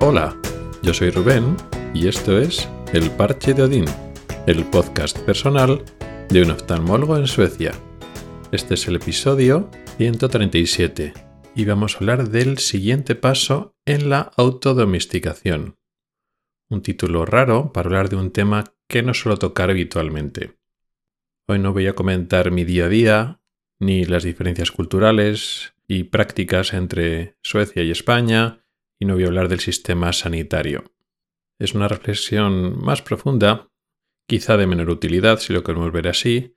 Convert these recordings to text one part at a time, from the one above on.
Hola, yo soy Rubén y esto es El Parche de Odín, el podcast personal de un oftalmólogo en Suecia. Este es el episodio 137 y vamos a hablar del siguiente paso en la autodomesticación. Un título raro para hablar de un tema que no suelo tocar habitualmente. Hoy no voy a comentar mi día a día, ni las diferencias culturales y prácticas entre Suecia y España, y no voy a hablar del sistema sanitario. Es una reflexión más profunda, quizá de menor utilidad si lo queremos ver así,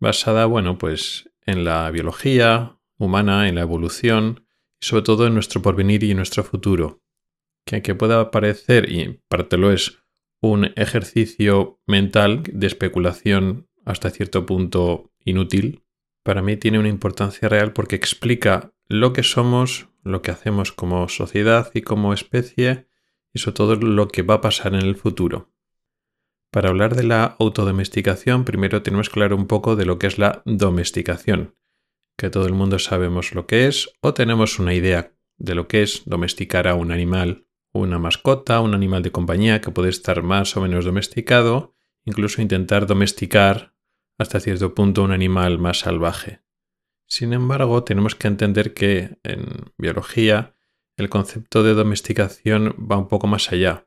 basada, bueno, pues en la biología humana, en la evolución y sobre todo en nuestro porvenir y en nuestro futuro. Que aunque pueda parecer, y parte lo es, un ejercicio mental de especulación hasta cierto punto inútil, para mí tiene una importancia real porque explica lo que somos, lo que hacemos como sociedad y como especie y sobre todo lo que va a pasar en el futuro. Para hablar de la autodomesticación, primero tenemos que hablar un poco de lo que es la domesticación, que todo el mundo sabemos lo que es o tenemos una idea de lo que es domesticar a un animal, una mascota, un animal de compañía que puede estar más o menos domesticado, incluso intentar domesticar hasta cierto punto un animal más salvaje. Sin embargo, tenemos que entender que en biología el concepto de domesticación va un poco más allá.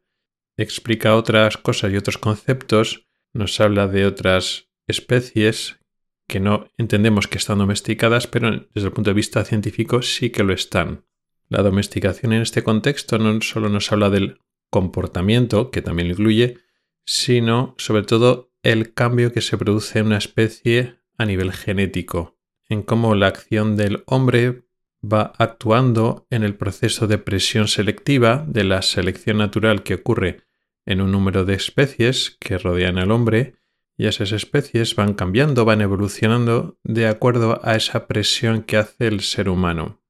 Explica otras cosas y otros conceptos, nos habla de otras especies que no entendemos que están domesticadas, pero desde el punto de vista científico sí que lo están. La domesticación en este contexto no solo nos habla del comportamiento, que también incluye, sino sobre todo el cambio que se produce en una especie a nivel genético en cómo la acción del hombre va actuando en el proceso de presión selectiva de la selección natural que ocurre en un número de especies que rodean al hombre y esas especies van cambiando, van evolucionando de acuerdo a esa presión que hace el ser humano.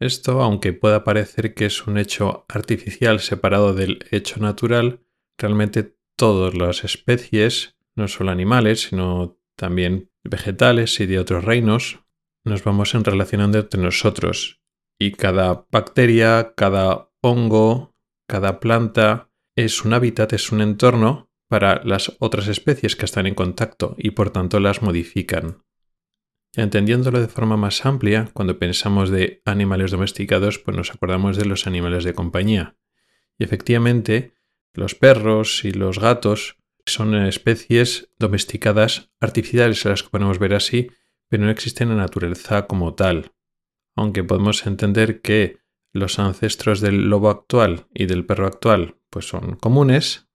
Esto, aunque pueda parecer que es un hecho artificial separado del hecho natural, realmente todas las especies, no solo animales, sino también vegetales y de otros reinos, nos vamos relacionando entre nosotros y cada bacteria, cada hongo, cada planta es un hábitat, es un entorno para las otras especies que están en contacto y por tanto las modifican. Entendiéndolo de forma más amplia, cuando pensamos de animales domesticados, pues nos acordamos de los animales de compañía. Y efectivamente, los perros y los gatos son especies domesticadas artificiales, las que podemos ver así, pero no existen en la naturaleza como tal. Aunque podemos entender que los ancestros del lobo actual y del perro actual pues son comunes,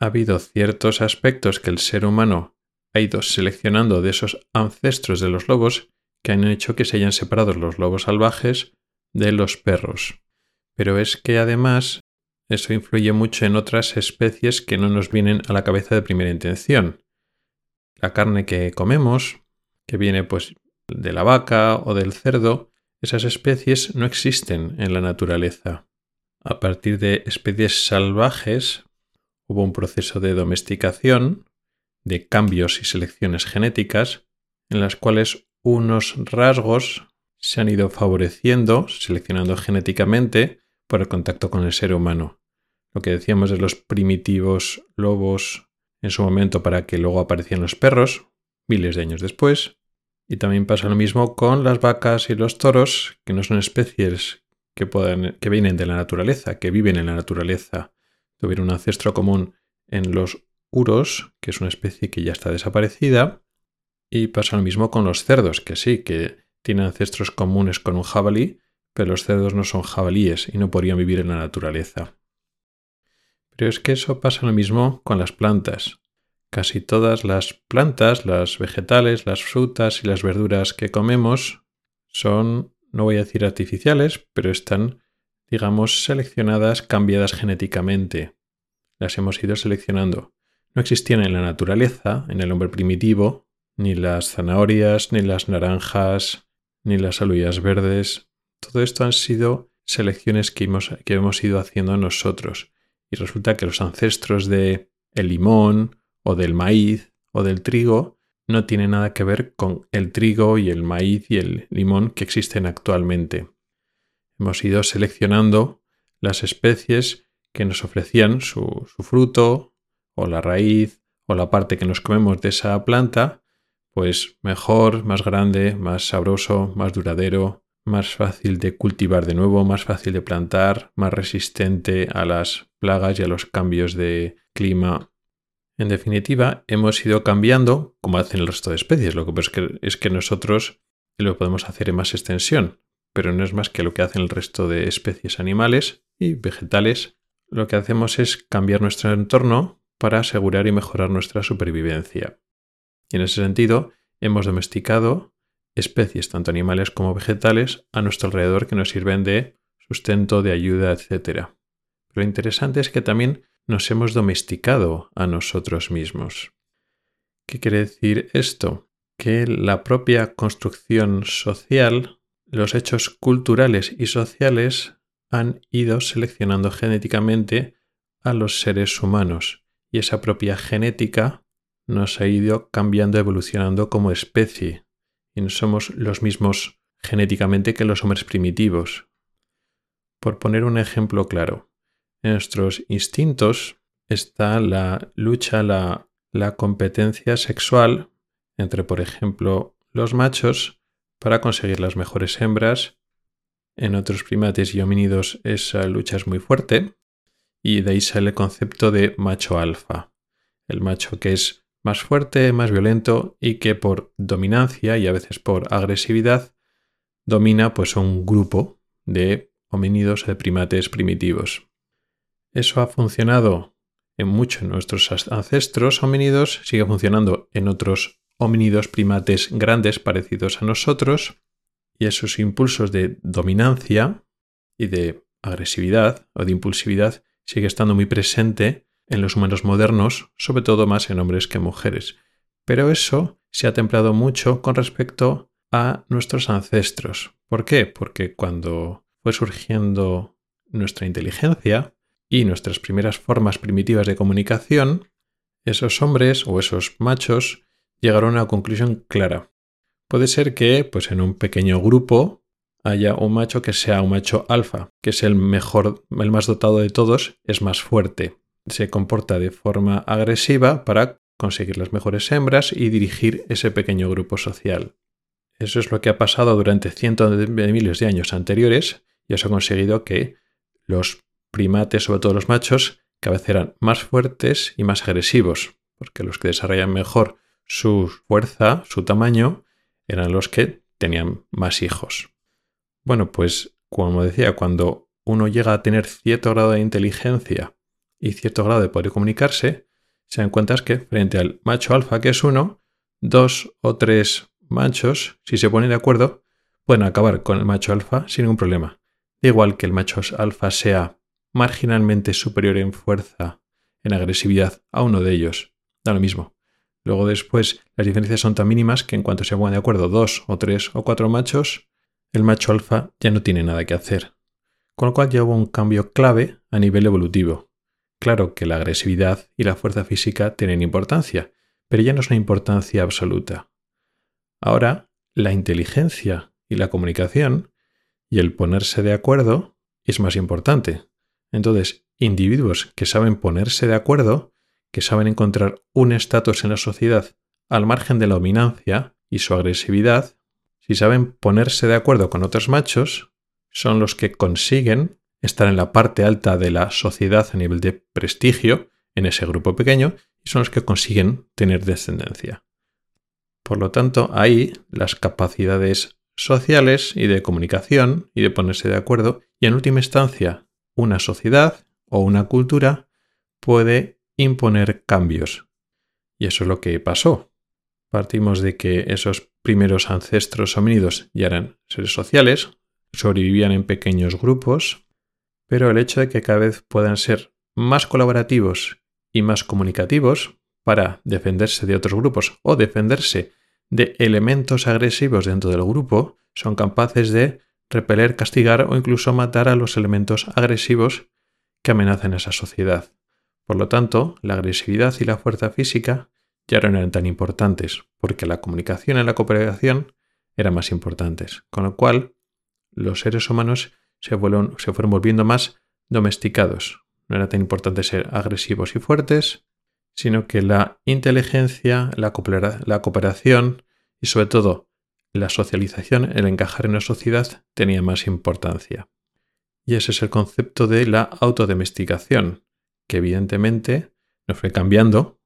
ha habido ciertos aspectos que el ser humano ha ido seleccionando de esos ancestros de los lobos que han hecho que se hayan separado los lobos salvajes de los perros. Pero es que además eso influye mucho en otras especies que no nos vienen a la cabeza de primera intención. La carne que comemos, que viene pues de la vaca o del cerdo, esas especies no existen en la naturaleza. A partir de especies salvajes hubo un proceso de domesticación, de cambios y selecciones genéticas, en las cuales unos rasgos se han ido favoreciendo, seleccionando genéticamente, por el contacto con el ser humano. Lo que decíamos de los primitivos lobos en su momento para que luego aparecieran los perros, miles de años después. Y también pasa lo mismo con las vacas y los toros, que no son especies que, que vienen de la naturaleza, que viven en la naturaleza. Tuvieron un ancestro común en los uros, que es una especie que ya está desaparecida. Y pasa lo mismo con los cerdos, que sí, que tienen ancestros comunes con un jabalí, pero los cerdos no son jabalíes y no podrían vivir en la naturaleza. Pero es que eso pasa lo mismo con las plantas. Casi todas las plantas, las vegetales, las frutas y las verduras que comemos son, no voy a decir artificiales, pero están, digamos, seleccionadas, cambiadas genéticamente. Las hemos ido seleccionando. No existían en la naturaleza, en el hombre primitivo, ni las zanahorias, ni las naranjas, ni las aluyas verdes, todo esto han sido selecciones que hemos, que hemos ido haciendo nosotros. Y resulta que los ancestros de el limón o del maíz o del trigo no tienen nada que ver con el trigo y el maíz y el limón que existen actualmente. Hemos ido seleccionando las especies que nos ofrecían su, su fruto o la raíz o la parte que nos comemos de esa planta, pues mejor, más grande, más sabroso, más duradero, más fácil de cultivar de nuevo, más fácil de plantar, más resistente a las plagas y a los cambios de clima. En definitiva, hemos ido cambiando como hacen el resto de especies. Lo que pasa es que, es que nosotros lo podemos hacer en más extensión, pero no es más que lo que hacen el resto de especies animales y vegetales. Lo que hacemos es cambiar nuestro entorno para asegurar y mejorar nuestra supervivencia. Y en ese sentido, hemos domesticado especies, tanto animales como vegetales, a nuestro alrededor que nos sirven de sustento, de ayuda, etc. Lo interesante es que también nos hemos domesticado a nosotros mismos. ¿Qué quiere decir esto? Que la propia construcción social, los hechos culturales y sociales han ido seleccionando genéticamente a los seres humanos y esa propia genética nos ha ido cambiando, evolucionando como especie y somos los mismos genéticamente que los hombres primitivos. Por poner un ejemplo claro, en nuestros instintos está la lucha, la, la competencia sexual entre, por ejemplo, los machos para conseguir las mejores hembras. En otros primates y homínidos esa lucha es muy fuerte y de ahí sale el concepto de macho alfa. El macho que es más fuerte, más violento y que por dominancia y a veces por agresividad domina pues un grupo de homínidos de primates primitivos. Eso ha funcionado en mucho en nuestros ancestros homínidos, sigue funcionando en otros homínidos primates grandes parecidos a nosotros y esos impulsos de dominancia y de agresividad o de impulsividad sigue estando muy presente en los humanos modernos, sobre todo más en hombres que mujeres. Pero eso se ha templado mucho con respecto a nuestros ancestros. ¿Por qué? Porque cuando fue surgiendo nuestra inteligencia y nuestras primeras formas primitivas de comunicación, esos hombres o esos machos llegaron a una conclusión clara. Puede ser que, pues en un pequeño grupo, haya un macho que sea un macho alfa, que es el mejor, el más dotado de todos, es más fuerte, se comporta de forma agresiva para conseguir las mejores hembras y dirigir ese pequeño grupo social. Eso es lo que ha pasado durante cientos de miles de años anteriores y eso ha conseguido que los primates, sobre todo los machos, cada vez eran más fuertes y más agresivos, porque los que desarrollan mejor su fuerza, su tamaño, eran los que tenían más hijos. Bueno, pues como decía, cuando uno llega a tener cierto grado de inteligencia y cierto grado de poder comunicarse, se dan cuenta que frente al macho alfa, que es uno, dos o tres machos, si se ponen de acuerdo, pueden acabar con el macho alfa sin ningún problema. Da igual que el macho alfa sea marginalmente superior en fuerza, en agresividad a uno de ellos. Da lo mismo. Luego después las diferencias son tan mínimas que en cuanto se pongan de acuerdo dos o tres o cuatro machos, el macho alfa ya no tiene nada que hacer. Con lo cual lleva un cambio clave a nivel evolutivo. Claro que la agresividad y la fuerza física tienen importancia, pero ya no es una importancia absoluta. Ahora, la inteligencia y la comunicación y el ponerse de acuerdo es más importante. Entonces, individuos que saben ponerse de acuerdo, que saben encontrar un estatus en la sociedad al margen de la dominancia y su agresividad, si saben ponerse de acuerdo con otros machos, son los que consiguen estar en la parte alta de la sociedad a nivel de prestigio en ese grupo pequeño y son los que consiguen tener descendencia. Por lo tanto, ahí las capacidades sociales y de comunicación y de ponerse de acuerdo y en última instancia una sociedad o una cultura puede imponer cambios. Y eso es lo que pasó. Partimos de que esos primeros ancestros homínidos ya eran seres sociales, sobrevivían en pequeños grupos, pero el hecho de que cada vez puedan ser más colaborativos y más comunicativos para defenderse de otros grupos o defenderse de elementos agresivos dentro del grupo, son capaces de repeler, castigar o incluso matar a los elementos agresivos que amenazan a esa sociedad. Por lo tanto, la agresividad y la fuerza física ya no eran tan importantes, porque la comunicación y la cooperación eran más importantes, con lo cual los seres humanos se fueron, volviendo más domesticados. No era tan importante ser agresivos y fuertes, sino que la inteligencia, la, cooperación y sobre todo la socialización, el encajar en una sociedad, tenía más importancia. Y ese es el concepto de la autodomesticación, que evidentemente no fue cambiando,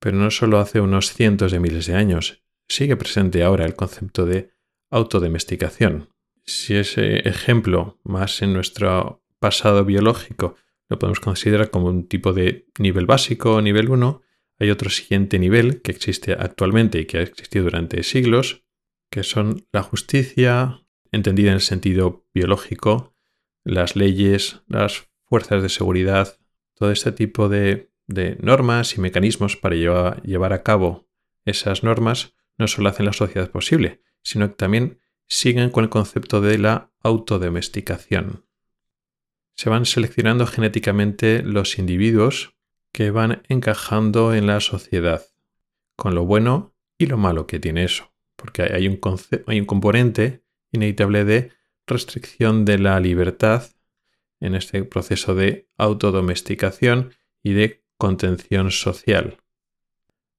pero no solo hace unos cientos de miles de años, sigue presente ahora el concepto de autodomesticación. Si ese ejemplo, más en nuestro pasado biológico, lo podemos considerar como un tipo de nivel básico nivel 1, hay otro siguiente nivel que existe actualmente y que ha existido durante siglos, que son la justicia, entendida en el sentido biológico, las leyes, las fuerzas de seguridad, todo este tipo de, normas y mecanismos para llevar, a cabo esas normas no solo hacen la sociedad posible, sino que también siguen con el concepto de la autodomesticación. Se van seleccionando genéticamente los individuos que van encajando en la sociedad, con lo bueno y lo malo que tiene eso, porque hay un, componente inevitable de restricción de la libertad en este proceso de autodomesticación y de contención social.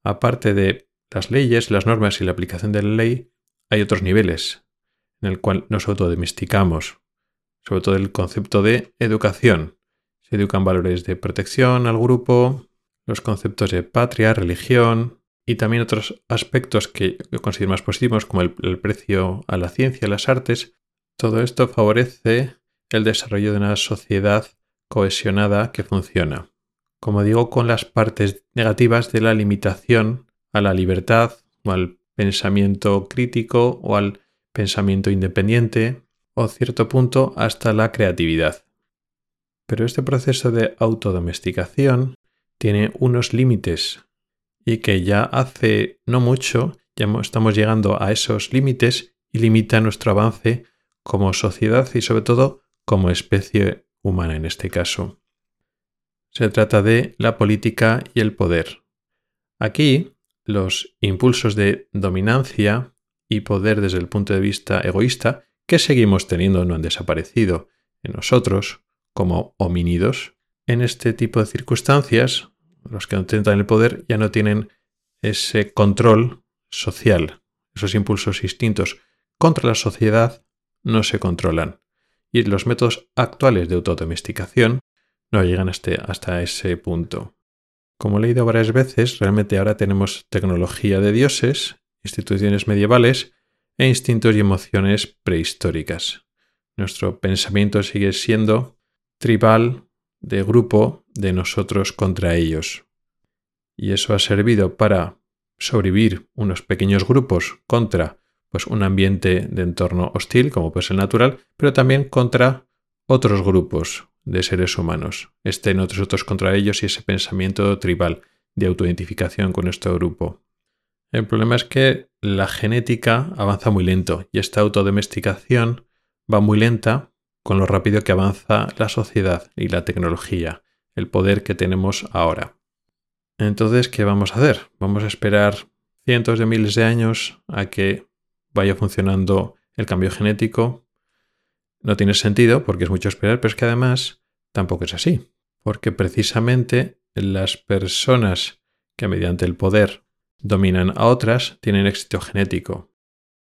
Aparte de las leyes, las normas y la aplicación de la ley, hay otros niveles en el cual nos autodomesticamos, sobre todo el concepto de educación. Se educan valores de protección al grupo, los conceptos de patria, religión y también otros aspectos que yo considero más positivos como el, precio a la ciencia, a las artes. Todo esto favorece el desarrollo de una sociedad cohesionada que funciona. Como digo, con las partes negativas de la limitación a la libertad o al pensamiento crítico o al pensamiento independiente o cierto punto hasta la creatividad. Pero este proceso de autodomesticación tiene unos límites y que ya hace no mucho ya estamos llegando a esos límites y limita nuestro avance como sociedad y sobre todo como especie humana en este caso. Se trata de la política y el poder. Aquí, los impulsos de dominancia y poder desde el punto de vista egoísta que seguimos teniendo no han desaparecido en nosotros como homínidos. En este tipo de circunstancias, los que intentan el poder ya no tienen ese control social. Esos impulsos instintos contra la sociedad no se controlan y los métodos actuales de autodomesticación no llegan hasta, ese punto. Como he leído varias veces, realmente ahora tenemos tecnología de dioses, instituciones medievales e instintos y emociones prehistóricas. Nuestro pensamiento sigue siendo tribal, de grupo, de nosotros contra ellos. Y eso ha servido para sobrevivir unos pequeños grupos contra pues un ambiente de entorno hostil, como puede ser natural, pero también contra otros grupos de seres humanos. Estén otros otros contra ellos y ese pensamiento tribal de autoidentificación con nuestro grupo. El problema es que la genética avanza muy lento y esta autodomesticación va muy lenta con lo rápido que avanza la sociedad y la tecnología, el poder que tenemos ahora. Entonces, ¿qué vamos a hacer? Vamos a esperar cientos de miles de años a que vaya funcionando el cambio genético, no tiene sentido porque es mucho esperar, pero es que además tampoco es así, porque precisamente las personas que mediante el poder dominan a otras tienen éxito genético.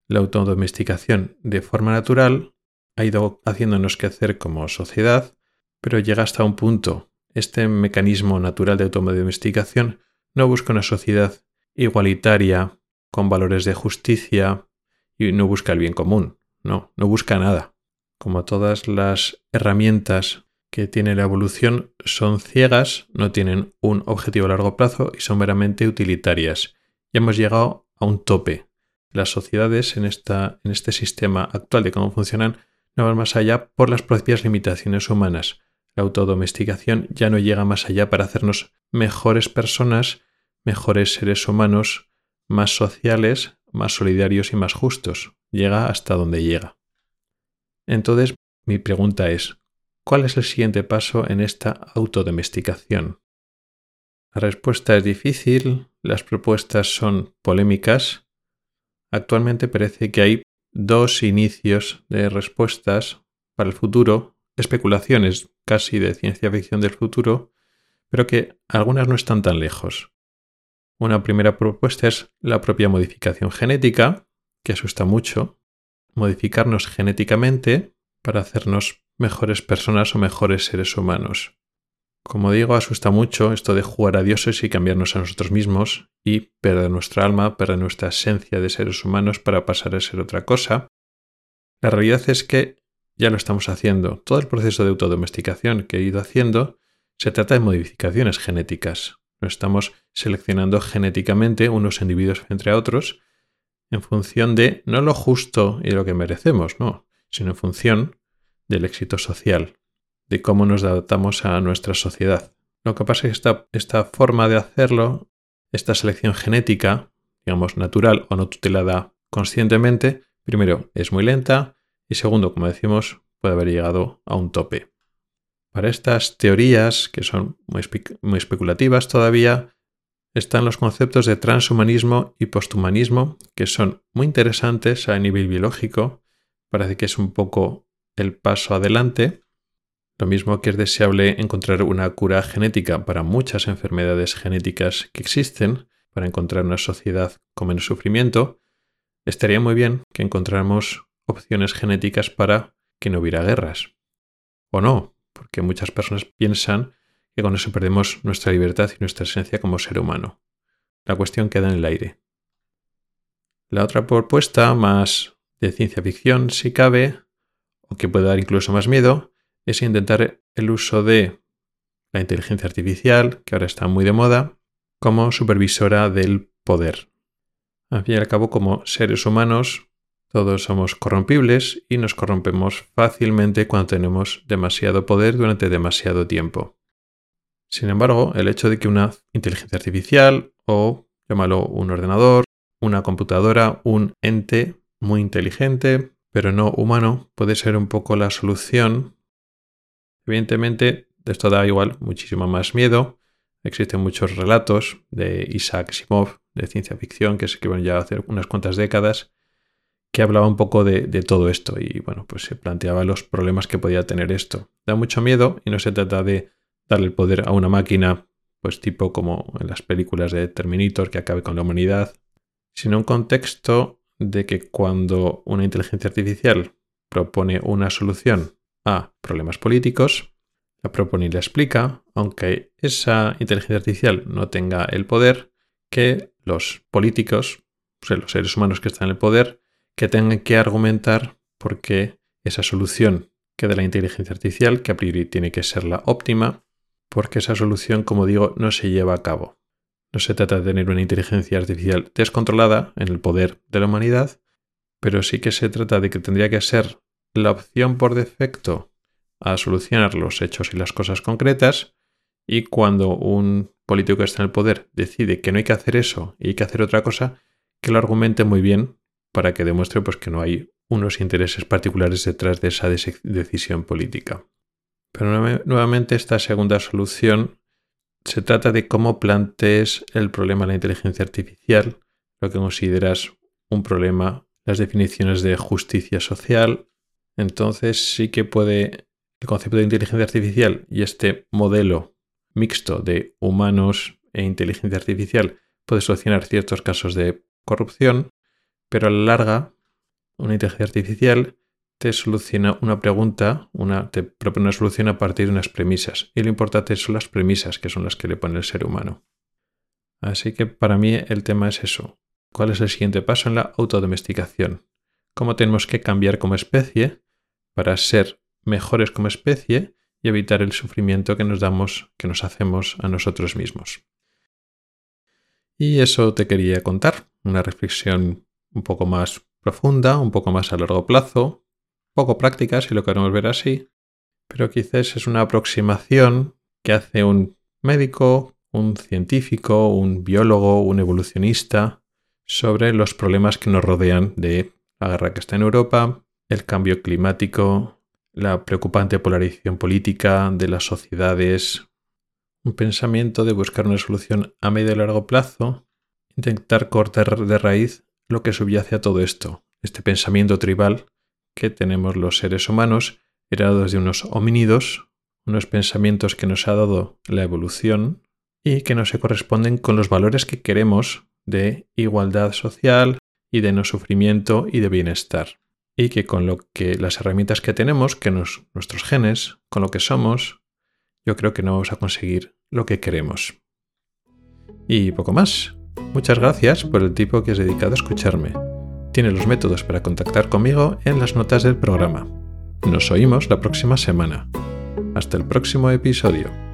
La autodomesticación de forma natural ha ido haciéndonos crecer como sociedad, pero llega hasta un punto. Este mecanismo natural de autodomesticación no busca una sociedad igualitaria, con valores de justicia, y no busca el bien común, no, no busca nada. Como todas las herramientas que tiene la evolución son ciegas, no tienen un objetivo a largo plazo y son meramente utilitarias. Ya hemos llegado a un tope. Las sociedades en, esta, en este sistema actual de cómo funcionan no van más allá por las propias limitaciones humanas. La autodomesticación ya no llega más allá para hacernos mejores personas, mejores seres humanos, más sociales, más solidarios y más justos. Llega hasta donde llega. Entonces, mi pregunta es, ¿cuál es el siguiente paso en esta autodomesticación? La respuesta es difícil, las propuestas son polémicas. Actualmente parece que hay dos inicios de respuestas para el futuro especulaciones casi de ciencia ficción del futuro, pero que algunas no están tan lejos. Una primera propuesta es la propia modificación genética, que asusta mucho, modificarnos genéticamente para hacernos mejores personas o mejores seres humanos. Como digo, asusta mucho esto de jugar a dioses y cambiarnos a nosotros mismos y perder nuestra alma, perder nuestra esencia de seres humanos para pasar a ser otra cosa. La realidad es que ya lo estamos haciendo. Todo el proceso de autodomesticación que he ido haciendo se trata de modificaciones genéticas. No estamos seleccionando genéticamente unos individuos entre otros en función de no lo justo y lo que merecemos, no, sino en función del éxito social, de cómo nos adaptamos a nuestra sociedad. Lo que pasa es que esta, esta forma de hacerlo, esta selección genética, digamos natural o no tutelada conscientemente, primero es muy lenta y segundo, como decimos, puede haber llegado a un tope. Para estas teorías, que son muy, muy especulativas todavía, están los conceptos de transhumanismo y posthumanismo, que son muy interesantes a nivel biológico. Parece que es un poco el paso adelante. Lo mismo que es deseable encontrar una cura genética para muchas enfermedades genéticas que existen, para encontrar una sociedad con menos sufrimiento, estaría muy bien que encontráramos opciones genéticas para que no hubiera guerras. O no, porque muchas personas piensan que con eso perdemos nuestra libertad y nuestra esencia como ser humano. La cuestión queda en el aire. La otra propuesta, más de ciencia ficción, si cabe, que puede dar incluso más miedo, es intentar el uso de la inteligencia artificial, que ahora está muy de moda, como supervisora del poder. Al fin y al cabo, como seres humanos, todos somos corrompibles y nos corrompemos fácilmente cuando tenemos demasiado poder durante demasiado tiempo. Sin embargo, el hecho de que una inteligencia artificial o, llámalo, un ordenador, una computadora, un ente muy inteligente, pero no humano, puede ser un poco la solución. Evidentemente, esto da igual muchísimo más miedo. Existen muchos relatos de Isaac Asimov, de ciencia ficción, que se escribieron ya hace unas cuantas décadas, que hablaba un poco de, de, todo esto y bueno, pues se planteaba los problemas que podía tener esto. Da mucho miedo y no se trata de darle el poder a una máquina, pues tipo como en las películas de Terminator que acabe con la humanidad, sino un contexto de que cuando una inteligencia artificial propone una solución a problemas políticos, la propone y la explica, aunque esa inteligencia artificial no tenga el poder, que los políticos, los seres humanos que están en el poder, que tengan que argumentar por qué esa solución que de la inteligencia artificial, que a priori tiene que ser la óptima, porque esa solución, como digo, no se lleva a cabo. No se trata de tener una inteligencia artificial descontrolada en el poder de la humanidad, pero sí que se trata de que tendría que ser la opción por defecto a solucionar los hechos y las cosas concretas, y cuando un político que está en el poder decide que no hay que hacer eso y hay que hacer otra cosa, que lo argumente muy bien para que demuestre pues, que no hay unos intereses particulares detrás de esa decisión política. Pero nuevamente esta segunda solución se trata de cómo plantees el problema de la inteligencia artificial, lo que consideras un problema, las definiciones de justicia social. Entonces sí que puede el concepto de inteligencia artificial y este modelo mixto de humanos e inteligencia artificial puede solucionar ciertos casos de corrupción, pero a la larga una inteligencia artificial te soluciona una pregunta, una, te propone una solución a partir de unas premisas. Y lo importante son las premisas, que son las que le pone el ser humano. Así que para mí el tema es eso. ¿Cuál es el siguiente paso en la autodomesticación? ¿Cómo tenemos que cambiar como especie para ser mejores como especie y evitar el sufrimiento que nos damos, que nos hacemos a nosotros mismos? Y eso te quería contar, una reflexión un poco más profunda, un poco más a largo plazo, poco práctica, si lo queremos ver así, pero quizás es una aproximación que hace un médico, un científico, un biólogo, un evolucionista sobre los problemas que nos rodean de la guerra que está en Europa, el cambio climático, la preocupante polarización política de las sociedades, un pensamiento de buscar una solución a medio y largo plazo, intentar cortar de raíz lo que subyace a todo esto, este pensamiento tribal que tenemos los seres humanos heredados de unos homínidos, unos pensamientos que nos ha dado la evolución y que no se corresponden con los valores que queremos de igualdad social y de no sufrimiento y de bienestar. Y que con lo que las herramientas que tenemos, que nuestros genes, con lo que somos, yo creo que no vamos a conseguir lo que queremos. Y poco más. Muchas gracias por el tiempo que has dedicado a escucharme. Tiene los métodos para contactar conmigo en las notas del programa. Nos oímos la próxima semana. Hasta el próximo episodio.